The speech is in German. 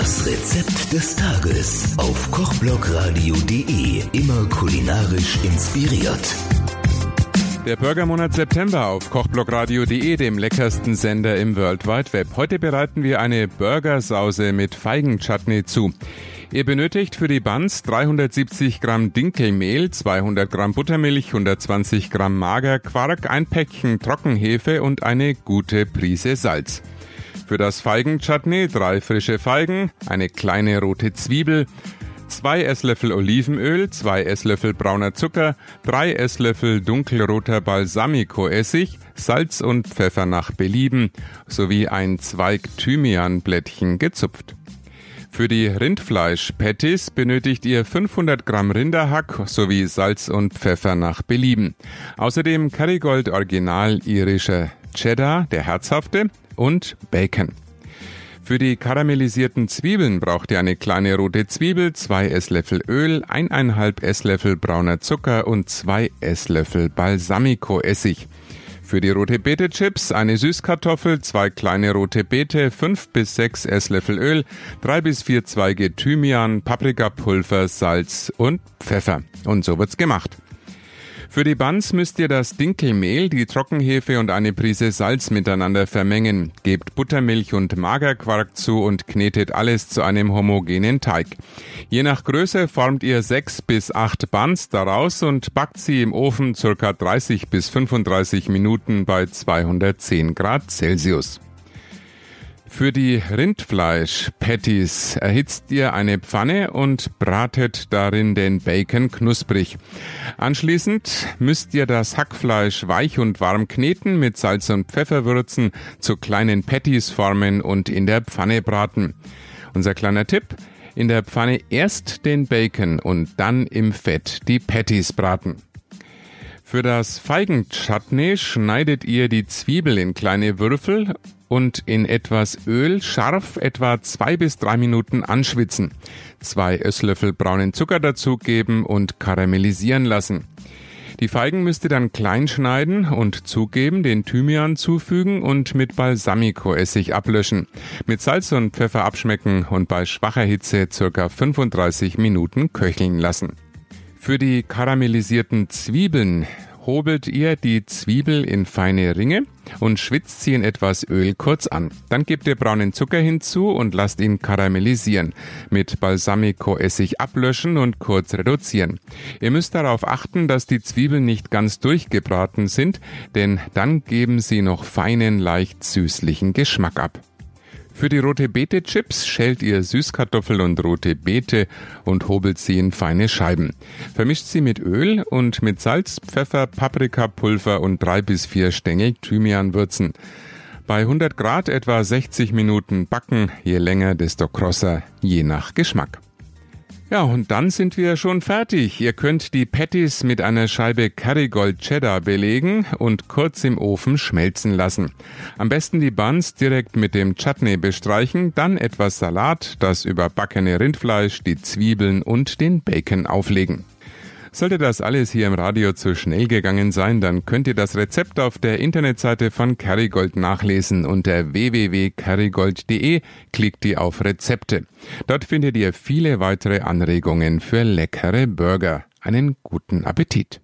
Das Rezept des Tages auf kochblogradio.de. Immer kulinarisch inspiriert. Der Burgermonat September auf kochblogradio.de, dem leckersten Sender im World Wide Web. Heute bereiten wir eine Burgersause mit Feigenchutney zu. Ihr benötigt für die Buns 370 Gramm Dinkelmehl, 200 Gramm Buttermilch, 120 Gramm Magerquark, ein Päckchen Trockenhefe und eine gute Prise Salz. Für das Feigenchutney drei frische Feigen, eine kleine rote Zwiebel, zwei Esslöffel Olivenöl, zwei Esslöffel brauner Zucker, drei Esslöffel dunkelroter Balsamico-Essig, Salz und Pfeffer nach Belieben sowie ein Zweig Thymianblättchen gezupft. Für die Rindfleisch-Patties benötigt ihr 500 Gramm Rinderhack sowie Salz und Pfeffer nach Belieben. Außerdem Kerrygold Original irischer Cheddar, der herzhafte, und Bacon. Für die karamellisierten Zwiebeln braucht ihr eine kleine rote Zwiebel, zwei Esslöffel Öl, eineinhalb Esslöffel brauner Zucker und zwei Esslöffel Balsamico-Essig. Für die rote Beete Chips eine Süßkartoffel, zwei kleine rote Beete, fünf bis sechs Esslöffel Öl, drei bis vier Zweige Thymian, Paprikapulver, Salz und Pfeffer. Und so wird's gemacht. Für die Buns müsst ihr das Dinkelmehl, die Trockenhefe und eine Prise Salz miteinander vermengen. Gebt Buttermilch und Magerquark zu und knetet alles zu einem homogenen Teig. Je nach Größe formt ihr sechs bis acht Buns daraus und backt sie im Ofen ca. 30 bis 35 Minuten bei 210 Grad Celsius. Für die Rindfleisch-Patties erhitzt ihr eine Pfanne und bratet darin den Bacon knusprig. Anschließend müsst ihr das Hackfleisch weich und warm kneten, mit Salz und Pfeffer würzen, zu kleinen Patties formen und in der Pfanne braten. Unser kleiner Tipp, in der Pfanne erst den Bacon und dann im Fett die Patties braten. Für das Feigenchutney schneidet ihr die Zwiebel in kleine Würfel und in etwas Öl scharf etwa zwei bis drei Minuten anschwitzen. Zwei Esslöffel braunen Zucker dazugeben und karamellisieren lassen. Die Feigen müsst ihr dann klein schneiden und zugeben, den Thymian zufügen und mit Balsamico-Essig ablöschen. Mit Salz und Pfeffer abschmecken und bei schwacher Hitze circa 35 Minuten köcheln lassen. Für die karamellisierten Zwiebeln hobelt ihr die Zwiebel in feine Ringe und schwitzt sie in etwas Öl kurz an. Dann gebt ihr braunen Zucker hinzu und lasst ihn karamellisieren. Mit Balsamico-Essig ablöschen und kurz reduzieren. Ihr müsst darauf achten, dass die Zwiebeln nicht ganz durchgebraten sind, denn dann geben sie noch feinen, leicht süßlichen Geschmack ab. Für die rote Beete Chips schält ihr Süßkartoffel und rote Beete und hobelt sie in feine Scheiben. Vermischt sie mit Öl und mit Salz, Pfeffer, Paprikapulver und drei bis vier Stängel Thymian würzen. Bei 100 Grad etwa 60 Minuten backen, je länger, desto krosser, je nach Geschmack. Ja, und dann sind wir schon fertig. Ihr könnt die Patties mit einer Scheibe Kerrygold Cheddar belegen und kurz im Ofen schmelzen lassen. Am besten die Buns direkt mit dem Chutney bestreichen, dann etwas Salat, das überbackene Rindfleisch, die Zwiebeln und den Bacon auflegen. Sollte das alles hier im Radio zu schnell gegangen sein, dann könnt ihr das Rezept auf der Internetseite von Kerrygold nachlesen unter www.kerrygold.de. Klickt ihr auf Rezepte. Dort findet ihr viele weitere Anregungen für leckere Burger. Einen guten Appetit!